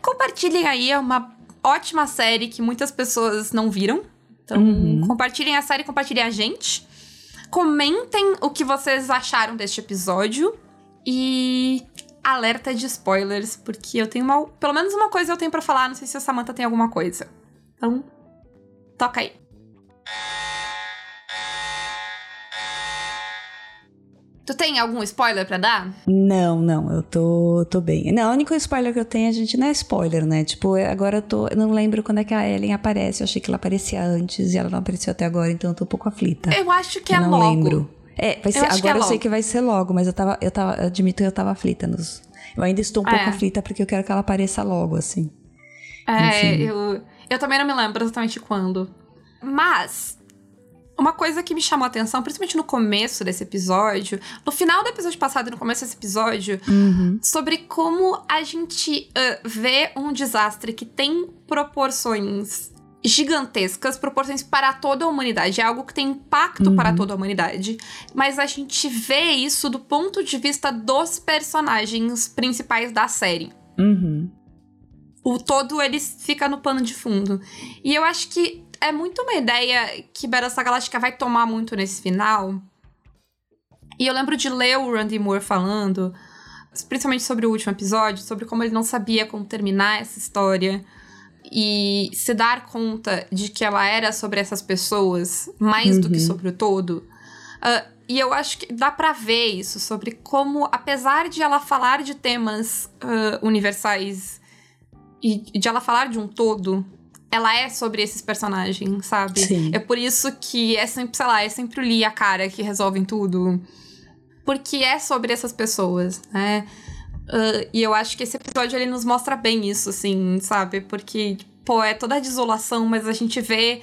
compartilhem aí, é uma ótima série que muitas pessoas não viram. Então, Uhum. compartilhem a série, compartilhem a gente. Comentem o que vocês acharam deste episódio. E alerta de spoilers, porque eu tenho uma. Pelo menos uma coisa eu tenho pra falar, não sei se a Samantha tem alguma coisa. Então, toca aí. Tu tem algum spoiler pra dar? Não, não, eu tô, tô bem. Não, o único spoiler que eu tenho, a gente não é spoiler, né? Tipo, é- agora eu tô. Eu não lembro quando é que a Ellen aparece. Eu achei que ela aparecia antes e ela não apareceu até agora, então eu tô um pouco aflita. Eu acho que eu é não logo. lembro. É, vai ser, que é agora eu sei que vai ser logo, mas eu tava, eu tava, eu admito que eu tava aflita nos. Eu ainda estou um pouco É. aflita porque eu quero que ela apareça logo, assim. É, Enfim. eu, eu também não me lembro exatamente quando. Mas, uma coisa que me chamou a atenção, principalmente no começo desse episódio, no final do episódio passado e no começo desse episódio, Uhum. sobre como a gente ah, vê um desastre que tem proporções gigantescas, proporções para toda a humanidade. É algo que tem impacto para toda a humanidade. Mas a gente vê isso do ponto de vista dos personagens principais da série Uhum. o todo ele fica no pano de fundo. E eu acho que é muito uma ideia que Battlestar Galactica vai tomar muito nesse final. E eu lembro de ler o Randy Moore falando, principalmente sobre o último episódio, sobre como ele não sabia como terminar essa história. E se dar conta de que ela era sobre essas pessoas, mais do que Uhum. sobre o todo. Ah, e eu acho que dá pra ver isso, sobre como, apesar de ela falar de temas ah, universais e de ela falar de um todo, ela é sobre esses personagens, sabe? Sim. É por isso que é sempre, sei lá, é sempre o Lee a cara que resolvem tudo. Porque é sobre essas pessoas, né? Ah, e eu acho que esse episódio ele nos mostra bem isso, assim, sabe? Porque, pô, é toda a desolação, mas a gente vê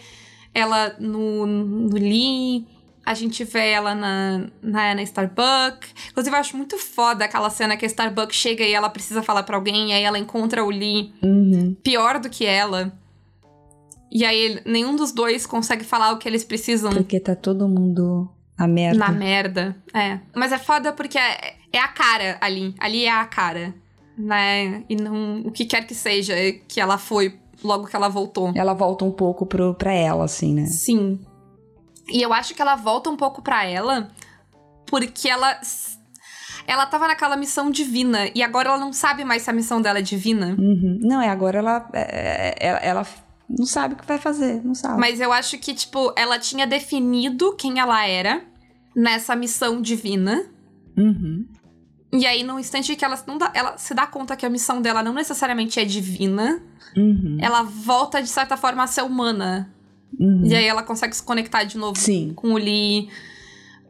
ela no, no Lee, a gente vê ela na, na, na Starbuck. Inclusive, eu acho muito foda aquela cena que a Starbuck chega e ela precisa falar pra alguém, e aí ela encontra o Lee Uhum. pior do que ela. E aí nenhum dos dois consegue falar o que eles precisam Porque tá todo mundo na merda. na merda. É. Mas é foda porque é, é a cara ali. Ali é a cara. Né? E não o que quer que seja que ela foi logo que ela voltou. Ela volta um pouco pro, pra ela, assim, né? Sim. E eu acho que ela volta um pouco pra ela porque ela. Ela tava naquela missão divina e agora ela não sabe mais se a missão dela é divina. Uhum. Não, é agora ela, é, é, ela, ela não sabe o que vai fazer, não sabe. Mas eu acho que, tipo, ela tinha definido quem ela era nessa missão divina. Uhum. E aí, no instante que ela, não dá- ela se dá conta que a missão dela não necessariamente é divina, Uhum. ela volta, de certa forma, a ser humana. Uhum. E aí ela consegue se conectar de novo Sim. com o Lee.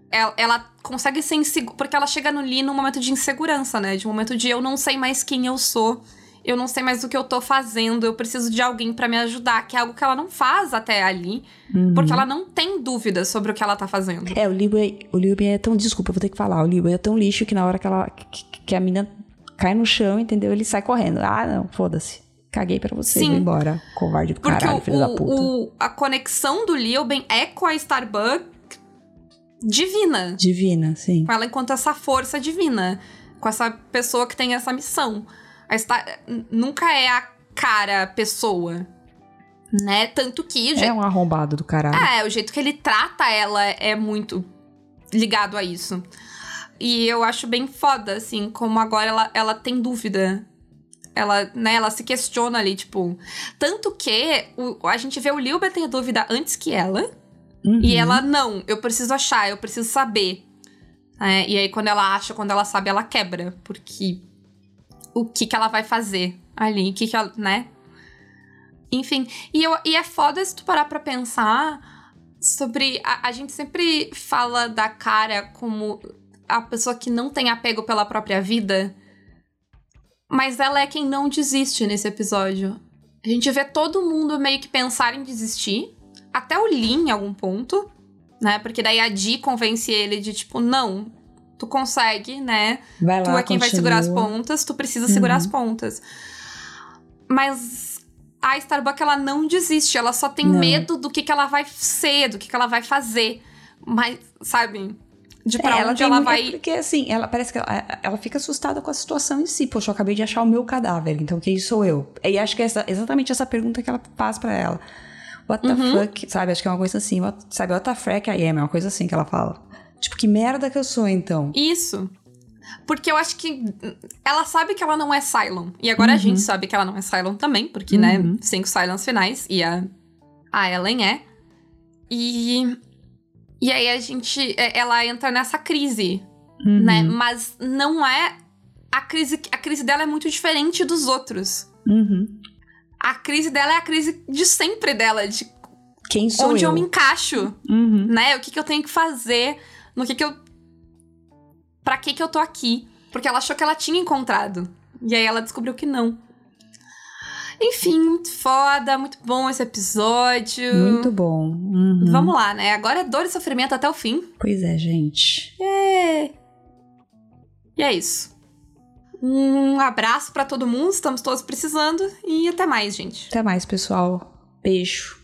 Ela, ela consegue ser insegura. Porque ela chega no Lee num momento de insegurança, né? De um momento de eu não sei mais quem eu sou. Eu não sei mais o que eu tô fazendo. Eu preciso de alguém pra me ajudar. Que é algo que ela não faz até ali. Uhum. Porque ela não tem dúvidas sobre o que ela tá fazendo. É, o Liu, o Liu é tão. Desculpa, eu vou ter que falar. O Liu é tão lixo que na hora que, ela, que, que a mina cai no chão, entendeu? Ele sai correndo. Ah, não, foda-se. Caguei pra você, Sim. vou embora. Covarde do Porque caralho, o, filho da puta. o- a conexão do Lilben é com a Starbuck divina. Divina, sim. Com ela enquanto essa força divina. Com essa pessoa que tem essa missão. A Star... n- Nunca é a cara pessoa. Né? Tanto que É jeito... um arrombado do caralho. É, o jeito que ele trata ela é muito ligado a isso. E eu acho bem foda, assim, como agora ela, ela tem dúvida Ela, né, ela se questiona ali, tipo. Tanto que o, a gente vê o Lilber ter dúvida antes que ela. Uhum. E ela, não, eu preciso achar, eu preciso saber. É, e aí, quando ela acha, quando ela sabe, ela quebra. Porque o que que ela vai fazer ali? O que que ela, né? Enfim, e, eu, e é foda se tu parar pra pensar sobre. A, a gente sempre fala da cara como a pessoa que não tem apego pela própria vida. Mas ela é quem não desiste nesse episódio. A gente vê todo mundo meio que pensar em desistir. Até o Lee em algum ponto, né? Porque daí a Di convence ele de tipo, não, tu consegue, né? Vai lá, tu é quem vai segurar as continua. pontas, tu precisa segurar Uhum. as pontas. Mas a Starbuck, ela não desiste, ela só tem Não. medo do que, que ela vai ser, do que, que ela vai fazer. Mas, sabe? De pra É, ela onde tem ela mu- vai. É porque, assim, ela parece que ela, ela fica assustada com a situação em si. Poxa, eu acabei de achar o meu cadáver, então quem sou eu? E acho que é essa- exatamente essa pergunta que ela faz pra ela. What the Uhum. fuck, sabe? Acho que é uma coisa assim. What, sabe, what the frack I am? É uma coisa assim que ela fala. Tipo, que merda que eu sou, então? Isso. Porque eu acho que ela sabe que ela não é Cylon. E agora a Uhum. gente sabe que ela não é Cylon também, porque, Uhum. né, cinco Cylons finais e a, a Ellen é. E. E aí a gente. é, Ela entra nessa crise, Uhum. né? Mas não é. A crise, a crise dela é muito diferente dos outros. Uhum. A crise dela é a crise de sempre dela, de Quem sou onde eu. eu? me encaixo, Uhum. né? O que, que eu tenho que fazer, no que que eu. Pra que que eu tô aqui? Porque ela achou que ela tinha encontrado. E aí ela descobriu que não. Enfim, muito foda, muito bom esse episódio. Muito bom. Uhum. Vamos lá, né? Agora é dor e sofrimento até o fim. Pois é, gente. É. E é isso. Um abraço pra todo mundo, estamos todos precisando. E até mais, gente. Até mais, pessoal. Beijo.